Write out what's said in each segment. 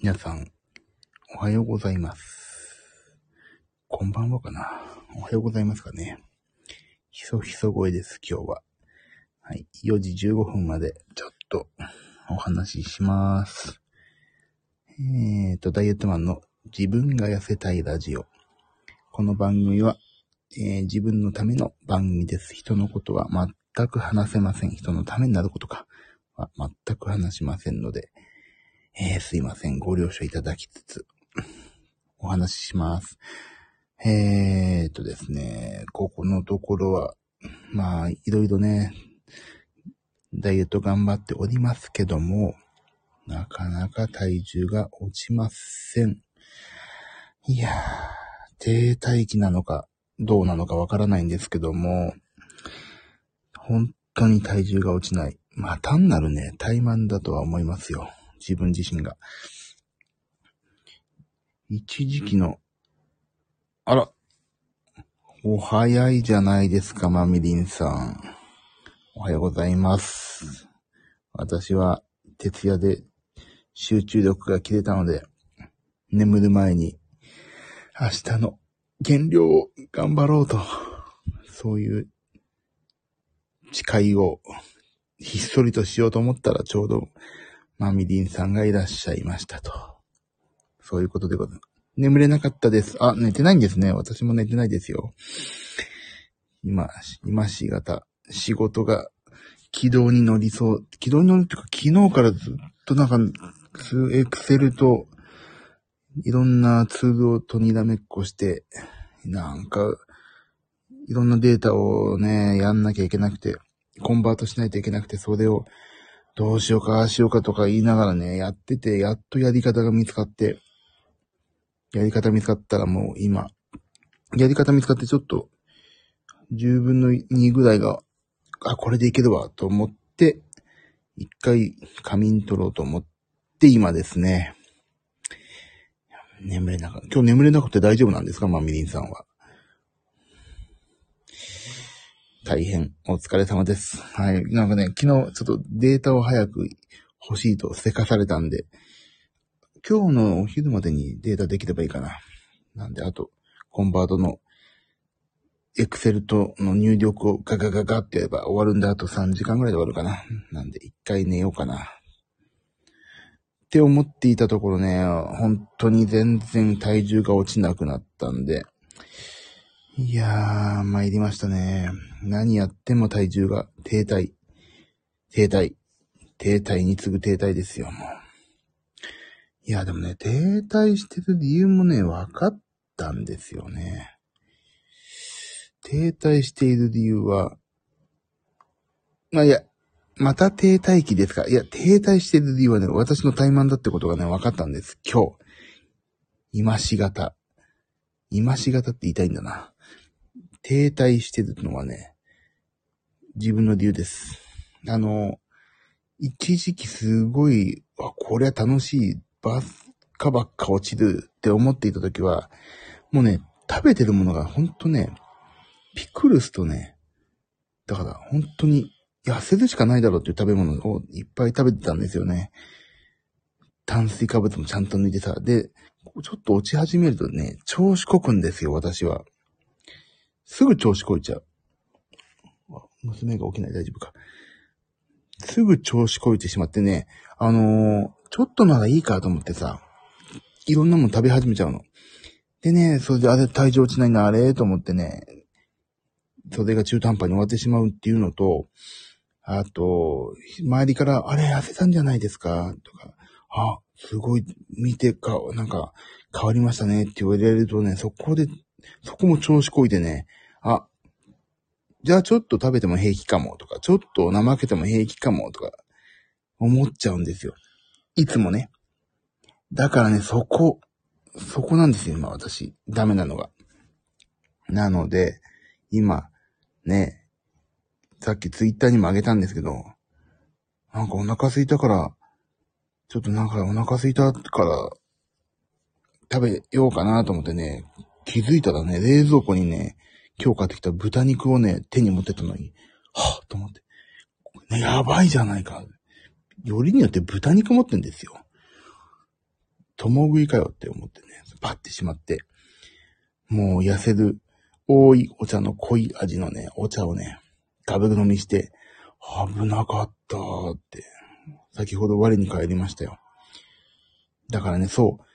皆さん、おはようございます。こんばんはかな。おはようございますかね。ひそひそ声です、今日は。はい。4時15分まで、ちょっと、お話しします。えーと、ダイエットマンの自分が痩せたいラジオ。この番組は、えー自分のための番組です。人のことは全く話せません。人のためになることかは全く話しませんので、えーすいません。ご了承いただきつつ、お話しします。えーとですね、ここのところは、まあ、いろいろね、ダイエット頑張っておりますけども、なかなか体重が落ちません。いやー、低体期なのか、どうなのかわからないんですけども、本当に体重が落ちない。まあ単なるね、怠慢だとは思いますよ。自分自身が。一時期の、あら、お早いじゃないですか、マミリンさん。おはようございます。私は、徹夜で集中力が切れたので、眠る前に、明日の減量を頑張ろうと、そういう誓いをひっそりとしようと思ったらちょうどマミリンさんがいらっしゃいましたと。そういうことでございます。眠れなかったです。あ、寝てないんですね。私も寝てないですよ。今、今しがた、仕事が軌道に乗りそう。軌道に乗るっていうか、昨日からずっとなんか、エクセルと、いろんなツールをとにらめっこして、なんか、いろんなデータをね、やんなきゃいけなくて、コンバートしないといけなくて、それを、どうしようか、ああしようかとか言いながらね、やってて、やっとやり方が見つかって、やり方見つかったらもう今、やり方見つかってちょっと、10分の2ぐらいが、あ、これでいけるわ、と思って、一回仮眠取ろうと思って、今ですね。眠れなかった。今日眠れなくて大丈夫なんですかマミリンさんは。大変お疲れ様です。はい。なんかね、昨日ちょっとデータを早く欲しいとせかされたんで、今日のお昼までにデータできればいいかな。なんで、あと、コンバートの、エクセルとの入力をガガガガってやれば終わるんで、あと3時間ぐらいで終わるかな。なんで、一回寝ようかな。って思っていたところね、本当に全然体重が落ちなくなったんで、いやー、参りましたね。何やっても体重が停滞。停滞。停滞に次ぐ停滞ですよ、もう。いや、でもね、停滞してる理由もね、分かったんですよね。停滞している理由は、まあ、いや、また停滞期ですかいや、停滞してる理由はね、私の怠慢だってことがね、分かったんです。今日。今しがた。今しがたって言いたいんだな。停滞してるのはね、自分の理由です。あの、一時期すごい、あ、これは楽しい、ばっかばっか落ちるって思っていた時は、もうね、食べてるものがほんとね、ピクルスとね、だから本当に痩せるしかないだろうっていう食べ物をいっぱい食べてたんですよね。炭水化物もちゃんと抜いてさ。で、ちょっと落ち始めるとね、調子こくんですよ、私は。すぐ調子こいちゃう。娘が起きない大丈夫か。すぐ調子こいてしまってね、あのーちょっとならいいかと思ってさ、いろんなもの食べ始めちゃうの。でね、それであれ体重落ちないな、あれと思ってね、それが中途半端に終わってしまうっていうのと、あと、周りから、あれ痩せたんじゃないですかとか、あ、すごい、見てか、なんか、変わりましたねって言われるとね、そこで、そこも調子こいてね、あ、じゃあちょっと食べても平気かもとか、ちょっと怠けても平気かもとか、思っちゃうんですよ。いつもね。だからね、そこ、そこなんですよ、今私。ダメなのが。なので、今、ね、さっきツイッターにもあげたんですけど、なんかお腹空いたから、ちょっとなんかお腹空いたから、食べようかなと思ってね、気づいたらね、冷蔵庫にね、今日買ってきた豚肉をね、手に持ってたのに、はぁと思って、ね、やばいじゃないか。よりによって豚肉持ってんですよ。共食いかよって思ってね、パッてしまって、もう痩せる多いお茶の濃い味のね、お茶をね、ガブ飲みして、危なかったって、先ほど我に返りましたよ。だからね、そう。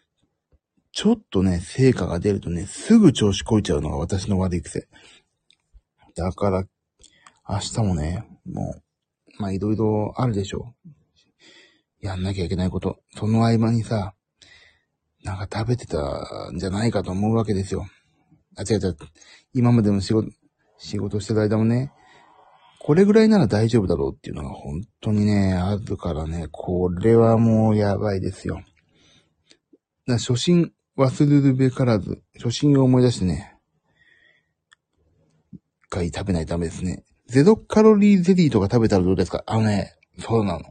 ちょっとね、成果が出るとね、すぐ調子こいちゃうのが私の悪い癖。だから、明日もね、もう、まあいろいろあるでしょう。やんなきゃいけないこと。その合間にさ、なんか食べてたんじゃないかと思うわけですよ。あ、違う違う。今までの仕事、仕事してる間もね、これぐらいなら大丈夫だろうっていうのが本当にね、あるからね、これはもうやばいですよ。初心忘れるべからず、初心を思い出してね、一回食べないとダメですね。ゼロカロリーゼリーとか食べたらどうですか？あのね、そうなの。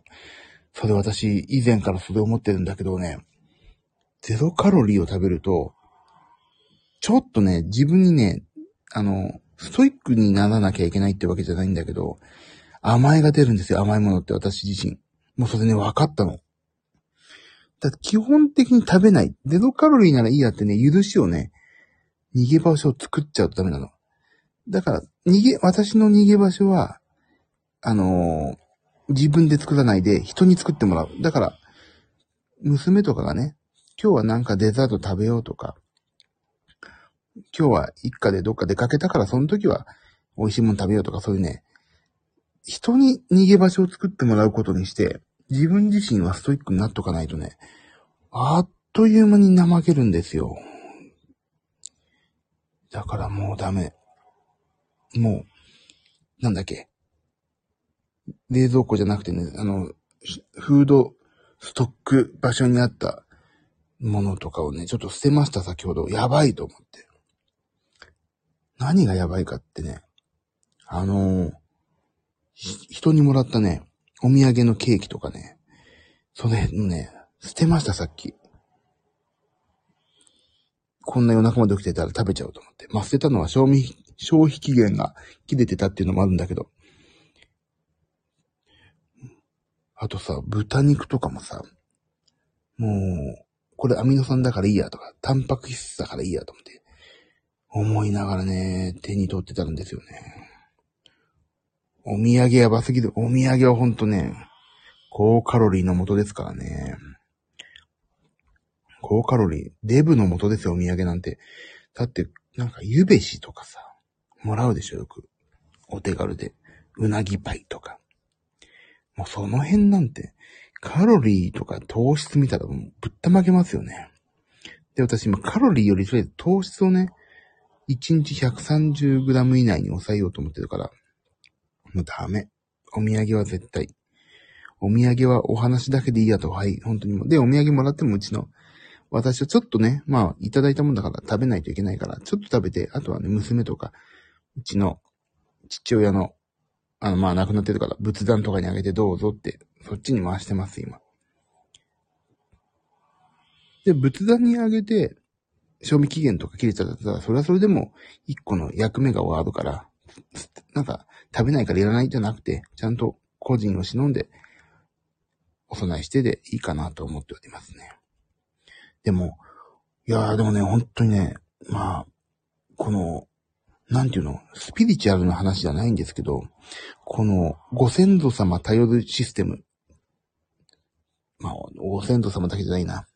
それ私、以前からそれ思ってるんだけどね、ゼロカロリーを食べると、ちょっとね、自分にね、あの、ストイックにならなきゃいけないってわけじゃないんだけど、甘えが出るんですよ、甘いものって私自身。もうそれね、分かったの。だ基本的に食べない。ゼロカロリーならいいやってね、許しをね、逃げ場所を作っちゃうとダメなの。だから、逃げ、私の逃げ場所は、あのー、自分で作らないで人に作ってもらう。だから、娘とかがね、今日はなんかデザート食べようとか、今日は一家でどっか出かけたからその時は美味しいもの食べようとかそういうね、人に逃げ場所を作ってもらうことにして、自分自身はストイックになっとかないとね、あっという間に怠けるんですよ。だからもうダメ。もう、なんだっけ。冷蔵庫じゃなくてね、あの、フードストック場所にあったものとかをね、ちょっと捨てました、先ほど。やばいと思って。何がやばいかってね、あの、人にもらったね、お土産のケーキとかね、それね、捨てました、さっき。こんな夜中まで起きてたら食べちゃうと思って。まあ、捨てたのは賞味、消費期限が切れてたっていうのもあるんだけど。あとさ、豚肉とかもさ、もう、これアミノ酸だからいいやとか、タンパク質だからいいやと思って、思いながらね、手に取ってたんですよね。お土産やばすぎる。お土産はほんとね、高カロリーの元ですからね。高カロリー。デブの元ですよ、お土産なんて。だって、なんか、ゆべしとかさ、もらうでしょ、よく。お手軽で。うなぎパイとか。もうその辺なんて、カロリーとか糖質見たらぶったまげますよね。で、私今カロリーよりとりあえず糖質をね、1日 130g 以内に抑えようと思ってるから、もうダメ。お土産は絶対。お土産はお話だけでいいやと、はい、本当にも。で、お土産もらってもうちの、私はちょっとね、まあ、いただいたもんだから食べないといけないから、ちょっと食べて、あとはね、娘とか、うちの父親の、あの、まあ、亡くなってるから、仏壇とかにあげてどうぞって、そっちに回してます、今。で、仏壇にあげて、賞味期限とか切れちゃったら、それはそれでも、一個の役目が終わるから、なんか、食べないからいらないじゃなくて、ちゃんと個人を忍んで、お供えしてでいいかなと思っておりますね。でも、いやーでもね、本当にね、まあ、この、なんていうの、スピリチュアルな話じゃないんですけど、このご先祖様頼るシステム。まあ、ご先祖様だけじゃないな。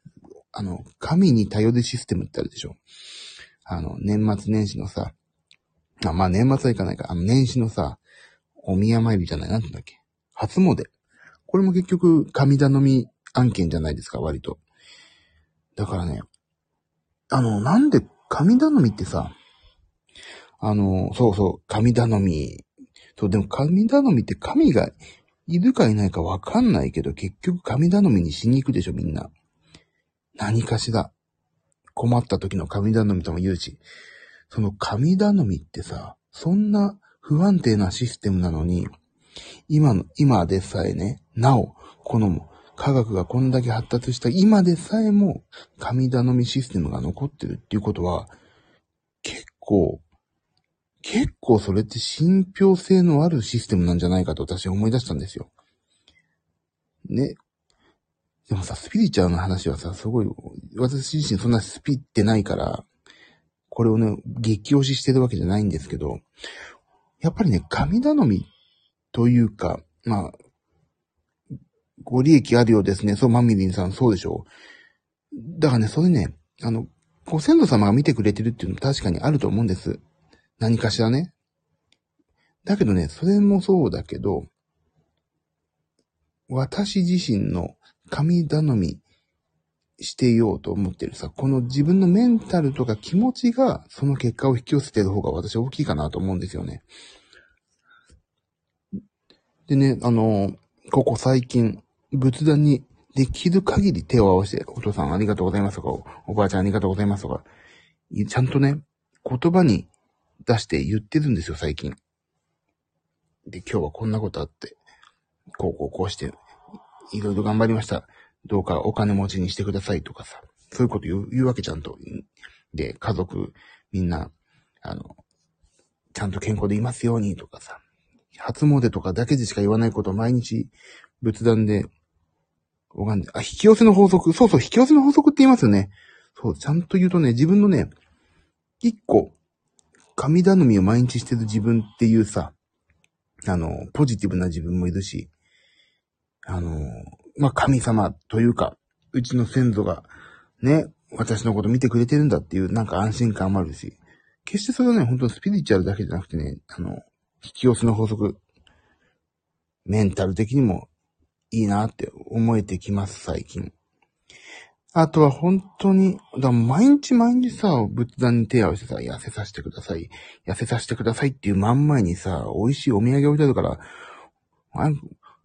あの、神に頼るシステムってあるでしょ。あの、年末年始のさ、あまあ年末はいかないか、あの年始のさ、お宮参りじゃない、なんてんだっけ？初詣。これも結局、神頼み案件じゃないですか、割と。だからね、あの、なんで神頼みってさ、あの、そうそう、神頼み。そう、でも神頼みって神がいるかいないかわかんないけど、結局神頼みにしに行くでしょ、みんな。何かしら。困った時の神頼みとも言うし。その神頼みってさ、そんな不安定なシステムなのに、今の、今でさえね、なお、この科学がこんだけ発達した今でさえも神頼みシステムが残ってるっていうことは、結構、結構それって信憑性のあるシステムなんじゃないかと私は思い出したんですよ。ね。でもさ、スピリチュアルな話はさ、すごい、私自身そんなスピってないから、これをね、激推ししてるわけじゃないんですけど、やっぱりね、神頼みというか、まあ、ご利益あるようですね。そう、マミリンさん、そうでしょう。だからね、それね、あの、ご先祖様が見てくれてるっていうのも確かにあると思うんです。何かしらね。だけどね、それもそうだけど、私自身の神頼みしていようと思ってるさ、この自分のメンタルとか気持ちがその結果を引き寄せてる方が私大きいかなと思うんですよね。でね、あの、ここ最近、仏壇にできる限り手を合わせて、お父さんありがとうございますとか、おおばあちゃんありがとうございますとか、ちゃんとね、言葉に出して言ってるんですよ、最近。で、今日はこんなことあって、こうこうこうして、いろいろ頑張りました。どうかお金持ちにしてくださいとかさ、そういうこと言う言うわけちゃんと。で、家族、みんな、あの、ちゃんと健康でいますようにとかさ、初詣とかだけでしか言わないことを毎日仏壇で拝んで、あ、引き寄せの法則。そうそう、引き寄せの法則って言いますよね。そう、ちゃんと言うとね、自分のね、一個、神頼みを毎日してる自分っていうさ、あの、ポジティブな自分もいるし、あの、まあ、神様というか、うちの先祖が、ね、私のこと見てくれてるんだっていう、なんか安心感もあるし、決してそれはね、本当にスピリチュアルだけじゃなくてね、あの、引き寄せの法則、メンタル的にもいいなって思えてきます、最近。あとは本当に、だ毎日毎日さ、仏壇に手合わせてさ、痩せさせてください。痩せさせてくださいっていう真ん前にさ、美味しいお土産置いてあるから、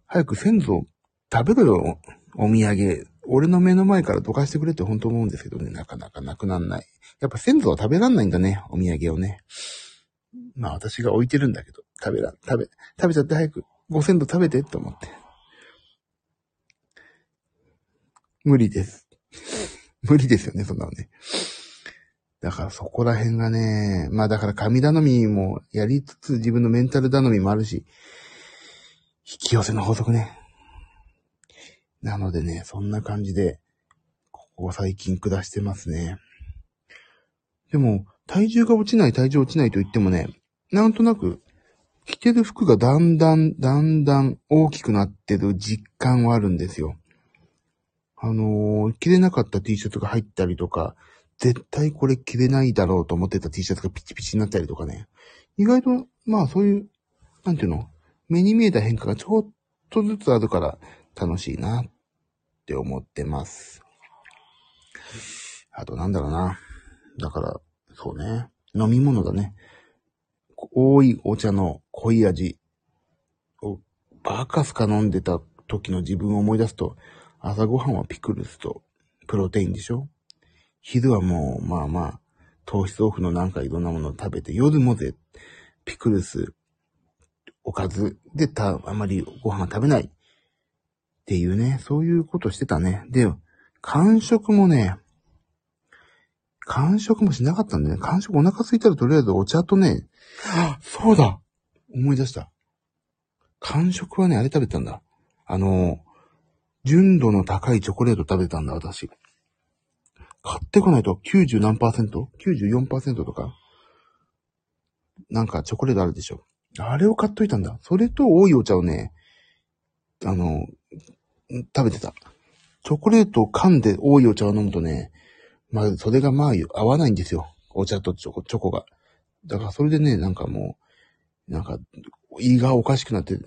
早く先祖食べろよ、お土産。俺の目の前からどかしてくれって本当思うんですけどね、なかなかなくなんない。やっぱ先祖は食べらんないんだね、お土産をね。まあ私が置いてるんだけど、食べら、食べ、食べちゃって早く、ご先祖食べてって思って。無理です。無理ですよね、そんなのね。だからそこら辺がね、まあだから神頼みもやりつつ自分のメンタル頼みもあるし、引き寄せの法則ね。なのでね、そんな感じで、ここ最近下してますね。でも、体重が落ちない、体重落ちないと言ってもね、なんとなく、着てる服がだんだん、だんだん大きくなってる実感はあるんですよ。あのー着れなかった T シャツが入ったりとか、絶対これ着れないだろうと思ってた T シャツがピチピチになったりとかね。意外と、まあそういう、なんていうの目に見えた変化がちょっとずつあるから楽しいなって思ってます。あとなんだろうな。だから、そうね。飲み物だね。多いお茶の濃い味をバカすか飲んでた時の自分を思い出すと、朝ごはんはピクルスとプロテインでしょ昼はもう、まあまあ、糖質オフのなんかいろんなものを食べて、夜もぜ、ピクルス、おかずでた、あまりご飯食べない。っていうね、そういうことしてたね。で、間食もね、間食もしなかったんだよね。間食お腹空いたらとりあえずお茶とね、あそうだ思い出した。間食はね、あれ食べたんだ。あの、純度の高いチョコレート食べたんだ、私。買ってこないと90何パーセント ?94% とか？なんかチョコレートあるでしょ。あれを買っといたんだ。それと多いお茶をね、あの、食べてた。チョコレートを噛んで多いお茶を飲むとね、まあ、それがまあ、合わないんですよ。お茶とチョコ、チョコが。だからそれでね、なんかもう、なんか、胃がおかしくなって、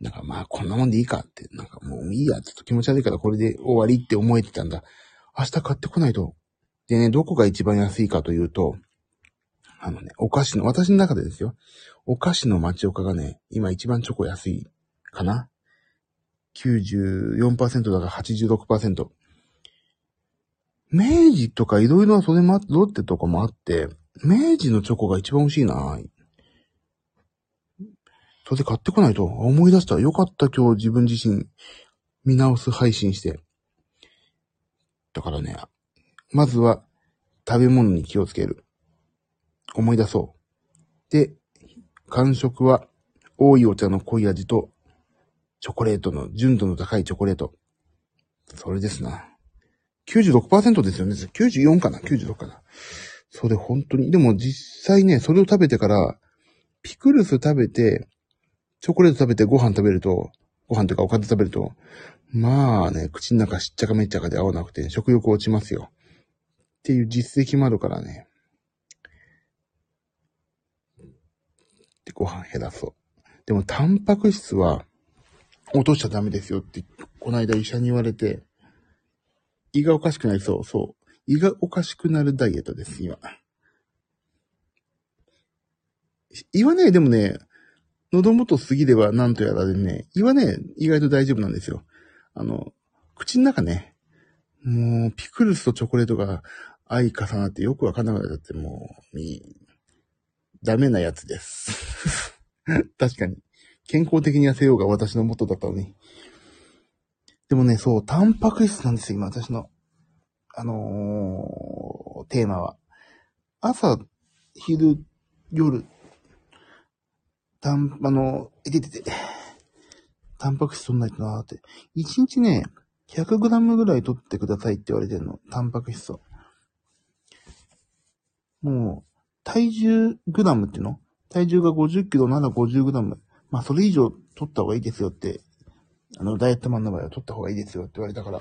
なんかまあ、こんなもんでいいかって、なんかもういいや、ちょっと気持ち悪いからこれで終わりって思えてたんだ。明日買ってこないと。でね、どこが一番安いかというと、あのね、お菓子の、私の中でですよ。お菓子の町岡がね、今一番チョコ安いかな ?94% だから86%。明治とかいろいろそれもあって、ロッテとかもあって、明治のチョコが一番美味しいなそれで買ってこないと。思い出した。よかった今日自分自身見直す配信して。だからね、まずは食べ物に気をつける。思い出そう。で、間食は多いお茶の濃い味とチョコレートの純度の高いチョコレート。それですな。96%ですよね。94かな ?96 かな。それ本当に。でも実際ね、それを食べてから、ピクルス食べて、チョコレート食べてご飯食べると、ご飯というかおかず食べると、まあね、口の中しっちゃかめっちゃかで合わなくて、食欲落ちますよ。っていう実績もあるからね。で、ご飯減らそう。でも、タンパク質は落としちゃダメですよって、この間医者に言われて、胃がおかしくなりそう。そう。胃がおかしくなるダイエットです、今。胃はね、でもね、喉元過ぎではなんとやらでね、胃はね、意外と大丈夫なんですよ。あの、口の中ね、もう、ピクルスとチョコレートが相重なってよくわかんなくなっちゃって、もう、ダメなやつです。確かに。健康的に痩せようが私の元だったのに。でもね、そう、タンパク質なんですよ、今、私の。あのー、テーマは。朝、昼、夜、たん、あの、いててて、タンパク質取んないとなーって。1日ね、100g ぐらい取ってくださいって言われてるの。タンパク質を。もう、体重グラムっていうの？体重が50キロなら50グラム。まあ、それ以上取った方がいいですよって、あの、ダイエットマンの場合は取った方がいいですよって言われたから、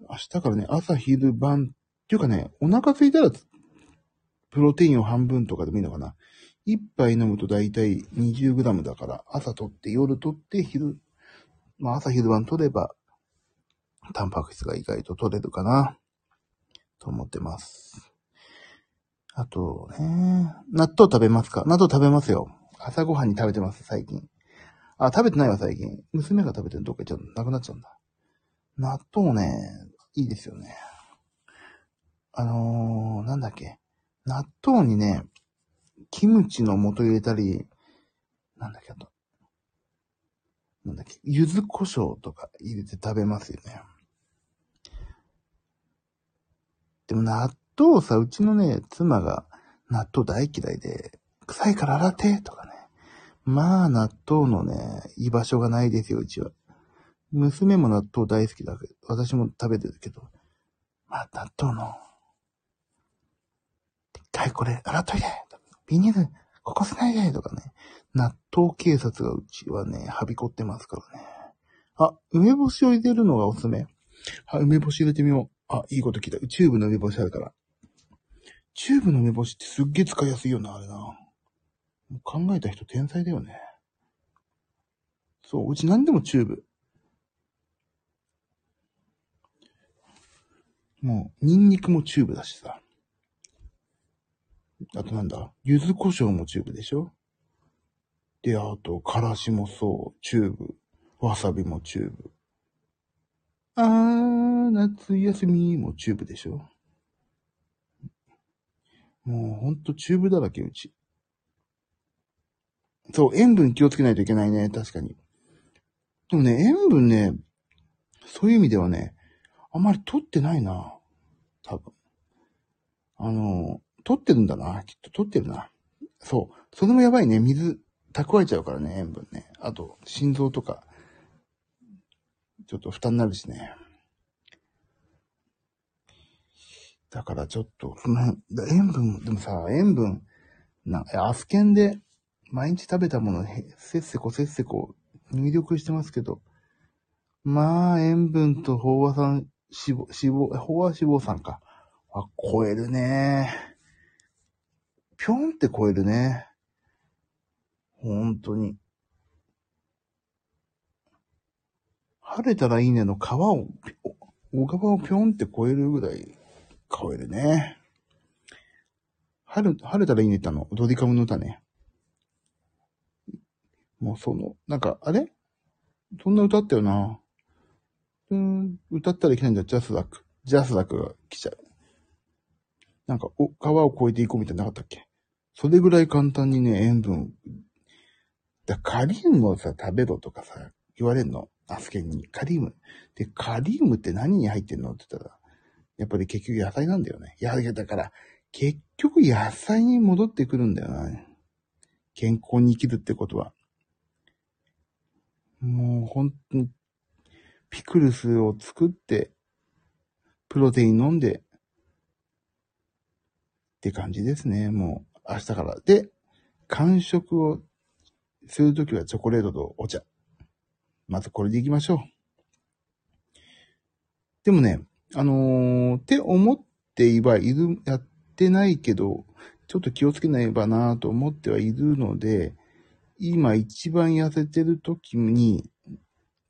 明日からね、朝、昼、晩、っていうかね、お腹空いたら、プロテインを半分とかでもいいのかな。一杯飲むとだいたい 20g だから、朝取って、夜取って、昼、まあ朝昼晩取れば、タンパク質が意外と取れるかな、と思ってます。あとね、納豆食べますか？納豆食べますよ。朝ごはんに食べてます、最近。あ、食べてないわ、最近。娘が食べてるどっか行っちゃうなくなっちゃうんだ。納豆ね、いいですよね。あのー、なんだっけ。納豆にね、キムチの素入れたり、なんだっけ、あと。なんだっけ、柚子胡椒とか入れて食べますよね。でも納豆さ、うちのね、妻が納豆大嫌いで、臭いから洗ってとかね。まあ、納豆のね、居場所がないですよ、うちは。娘も納豆大好きだけど、私も食べてるけど、まあ、納豆の、一回これ洗っといてビニール、ここせないでとかね。納豆警察がうちはね、はびこってますからね。あ、梅干しを入れるのがおすすめ。はい、梅干し入れてみよう。あ、いいこと聞いた。チューブの梅干しあるから。チューブの梅干しってすっげえ使いやすいよな、あれな。考えた人天才だよね。そう、うち何でもチューブ。もう、ニンニクもチューブだしさ。あとなんだ？柚子胡椒もチューブでしょ？で、あと、からしもそう、チューブ。わさびもチューブ。あー、夏休みもチューブでしょ？もうほんとチューブだらけ、うち。そう、塩分気をつけないといけないね、確かに。でもね、塩分ね、そういう意味ではね、あんまり取ってないな。多分。あの、取ってるんだな。きっと取ってるな。そう。それもやばいね。水蓄えちゃうからね、塩分ね。あと、心臓とか、ちょっと負担になるしね。だからちょっと、その辺、塩分、でもさ、塩分、な、アスケンで毎日食べたもの、せっせこせっせこ入力してますけど、まあ、塩分と飽和酸、脂肪、脂肪、飽和脂肪酸か。あ、超えるね。ぴょんって超えるね。本当に。晴れたらいいねの皮を、小川をぴょんって超えるぐらい超えるね。晴れ、晴れたらいいねってあの、ドディカムの歌ね。もうその、なんか、あれ？そんな歌ったよな。うん、歌ったらいけないんだ、ジャスダック。ジャスダックが来ちゃう。なんか、お、川を越えていこうみたいななかったっけ？それぐらい簡単にね、塩分。だカリウムをさ、食べろとかさ、言われんの？アスケンに。カリウム。で、カリウムって何に入ってんのって言ったら、やっぱり結局野菜なんだよね。いや、だから、結局野菜に戻ってくるんだよな。健康に生きるってことは。もう、ほんとに、ピクルスを作って、プロテイン飲んで、って感じですね。もう、明日から。で、完食をするときはチョコレートとお茶。まずこれでいきましょう。でもね、あのーって思っていばいる、やってないけど、ちょっと気をつけないばなと思ってはいるので、今一番痩せてる時に、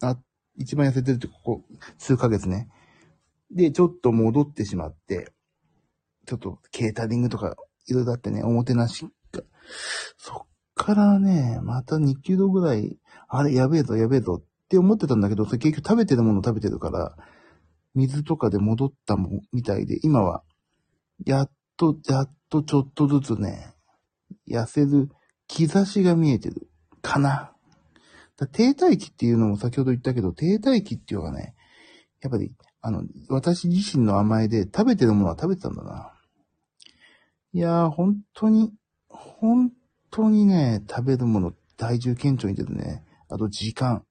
あ、一番痩せてるってここ数ヶ月ね。で、ちょっと戻ってしまって、ちょっとケータリングとかいろいろあってね、おもてなしが。そっからね、また2キロぐらい、あれやべえぞやべえぞって思ってたんだけど、それ結局食べてるもの食べてるから、水とかで戻ったもみたいで、今は、やっと、やっとちょっとずつね、痩せる兆しが見えてる。かな。だ停滞期っていうのも先ほど言ったけど、停滞期っていうのがね、やっぱり、あの、私自身の甘えで食べてるものは食べてたんだな。いやー、本当に、本当にね、食べるもの、体重顕著に出るね。あと時間。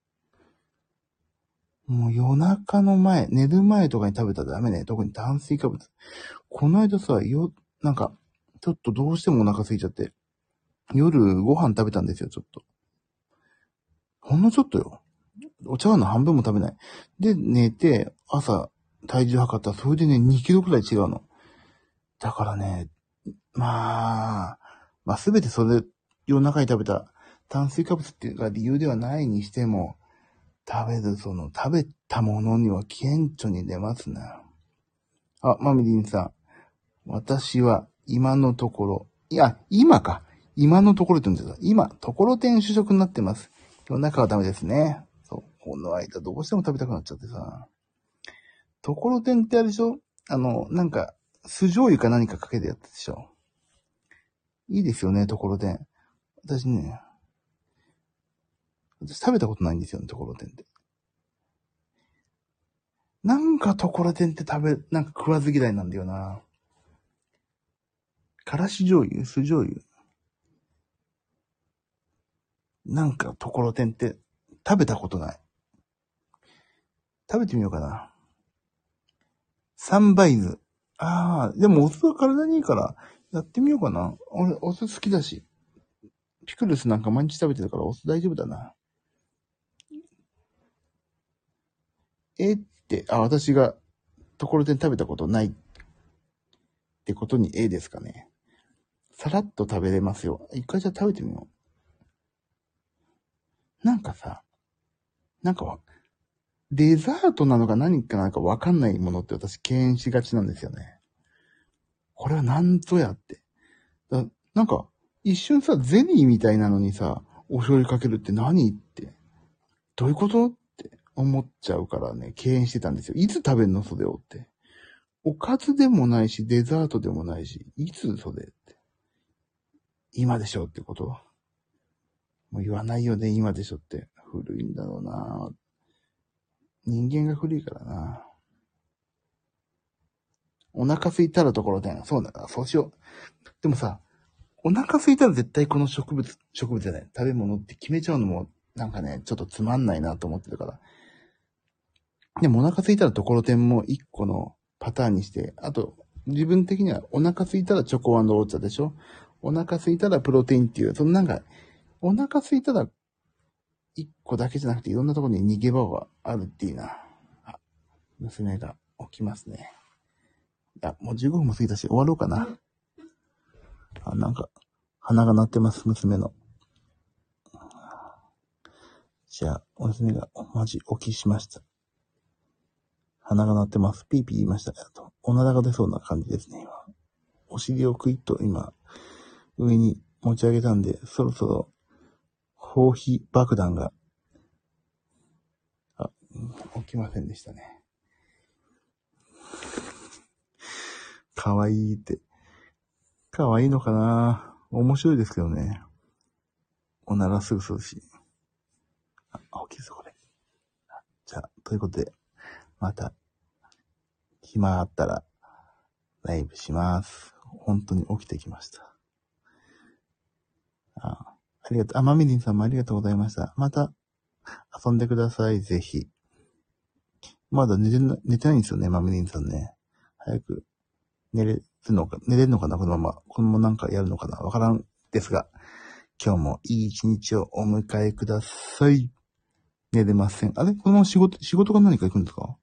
もう夜中の前、寝る前とかに食べたらダメね。特に炭水化物。この間さ、よ、なんか、ちょっとどうしてもお腹空いちゃって、夜ご飯食べたんですよ、ちょっと。ほんのちょっとよ。お茶碗の半分も食べない。で、寝て、朝、体重測ったら、それでね、2キロくらい違うの。だからね、まあ、まあすべてそれ、夜中に食べた炭水化物っていうのが理由ではないにしても、食べる、その、食べたものには顕著に出ますね。あ、マミリンさん。私は今のところ、いや、今か。今のところって言うんですよ。今、ところてん主食になってます。夜中はダメですね。そう。この間どうしても食べたくなっちゃってさ。ところてんってあれでしょ？あの、なんか、酢醤油か何かかけてやったでしょ？いいですよね、ところてん。私ね、私食べたことないんですよね、ところてんって。なんかところてんって食べ、なんか食わず嫌いなんだよな。からし醤油？酢醤油？なんかところてんって食べたことない。食べてみようかな。サンバイズ。ああ、でもお酢は体にいいから、やってみようかな。俺、お酢好きだし。ピクルスなんか毎日食べてるからお酢大丈夫だな。えって、あ、私がところてん食べたことないってことにえですかね。さらっと食べれますよ。一回じゃあ食べてみよう。なんかさ、なんかわ、デザートなのか何かなんかわかんないものって私敬遠しがちなんですよね。これは何ぞやって。だなんか、一瞬さ、ゼリーみたいなのにさ、お醤油かけるって何って。どういうことって思っちゃうからね、敬遠してたんですよ。いつ食べんのそれをって。おかずでもないし、デザートでもないし、いつそれって。今でしょってこともう言わないよね、今でしょって。古いんだろうな人間が古いからなお腹空いたらところで、そうだな、そうしよう。でもさ、お腹空いたら絶対この植物、植物じゃない、食べ物って決めちゃうのも、なんかね、ちょっとつまんないなと思ってるから。でもお腹空いたらところてんも一個のパターンにして、あと、自分的にはお腹空いたらチョコオーチャでしょ？お腹空いたらプロテインっていう、そのなんか、お腹空いたら一個だけじゃなくていろんなところに逃げ場があるっていうな。あ、娘が起きますね。いや、もう15分も過ぎたし終わろうかな。あ、なんか、鼻が鳴ってます、娘の。じゃあ、娘が、マジ起きしました。鼻が鳴ってます。ピーピー言いました。と、おならが出そうな感じですね、今。お尻をクイッと今、上に持ち上げたんで、そろそろ、包皮爆弾が、あ、起きませんでしたね。かわいいって。かわいいのかな？面白いですけどね。おならすぐするし。あ、起きるぞ、これ。じゃあ、ということで、また、暇あったら、ライブします。本当に起きてきました。ああありがとう。あ、マミリンさんもありがとうございました。また、遊んでください、ぜひ。まだ寝てな、寝てないんですよね、マミリンさんね。早く寝れるのか、寝れるのかな、このまま。このままなんかやるのかな、わからんですが、今日もいい一日をお迎えください。寝れません。あれ？このまま仕事、仕事が何か行くんですか？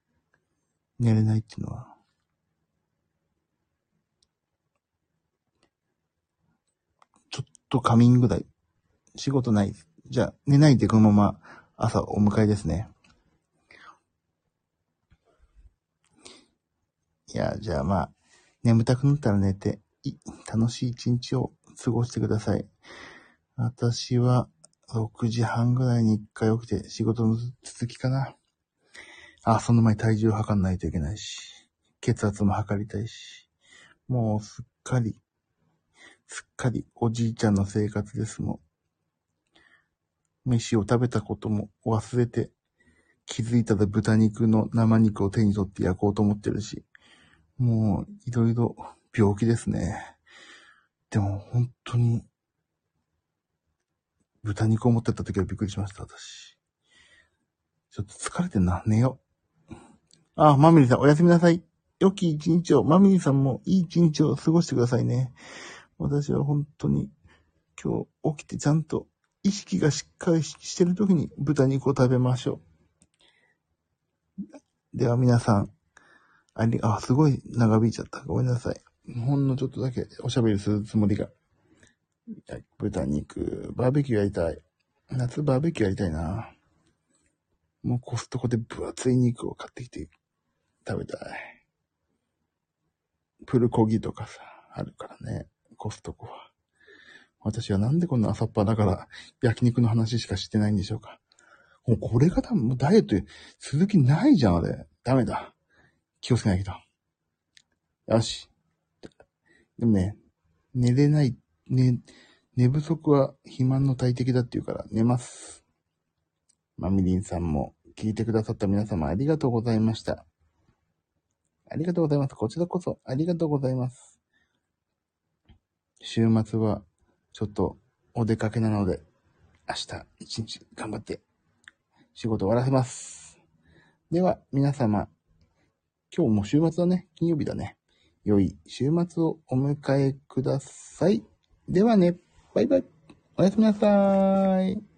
寝れないっていうのは。ちょっと仮眠ぐらい。仕事ない。じゃあ、寝ないでこのまま朝お迎えですね。いや、じゃあまあ、眠たくなったら寝て、い楽しい一日を過ごしてください。私は6時半ぐらいに一回起きて仕事の続きかな。あ、その前体重測んないといけないし、血圧も測りたいし、もうすっかり、すっかりおじいちゃんの生活ですもん。飯を食べたことも忘れて、気づいたら豚肉の生肉を手に取って焼こうと思ってるし、もういろいろ病気ですね。でも本当に、豚肉を持ってった時はびっくりしました、私。ちょっと疲れてんな。寝よう。あ、マミリさんおやすみなさい。良き一日を、マミリさんもいい一日を過ごしてくださいね。私は本当に今日起きてちゃんと意識がしっかりしてる時に豚肉を食べましょう。では皆さん、あり、あ、すごい長引いちゃった。ごめんなさい。ほんのちょっとだけおしゃべりするつもりが。豚肉、バーベキューやりたい。夏バーベキューやりたいな。もうコストコで分厚い肉を買ってきて食べたい。プルコギとかさ、あるからね。コストコは。私はなんでこんな朝っぱだから焼肉の話しかしてないんでしょうか。もうこれが多分ダイエット続きないじゃん、あれ。ダメだ。気をつけないけど。よし。でもね、寝れない、ね、寝不足は肥満の大敵だって言うから寝ます。マミリンさんも聞いてくださった皆様ありがとうございました。ありがとうございます。こちらこそありがとうございます。週末はちょっとお出かけなので、明日一日頑張って仕事終わらせます。では皆様、今日も週末だね。金曜日だね。良い週末をお迎えください。ではね、バイバイ。おやすみなさーい。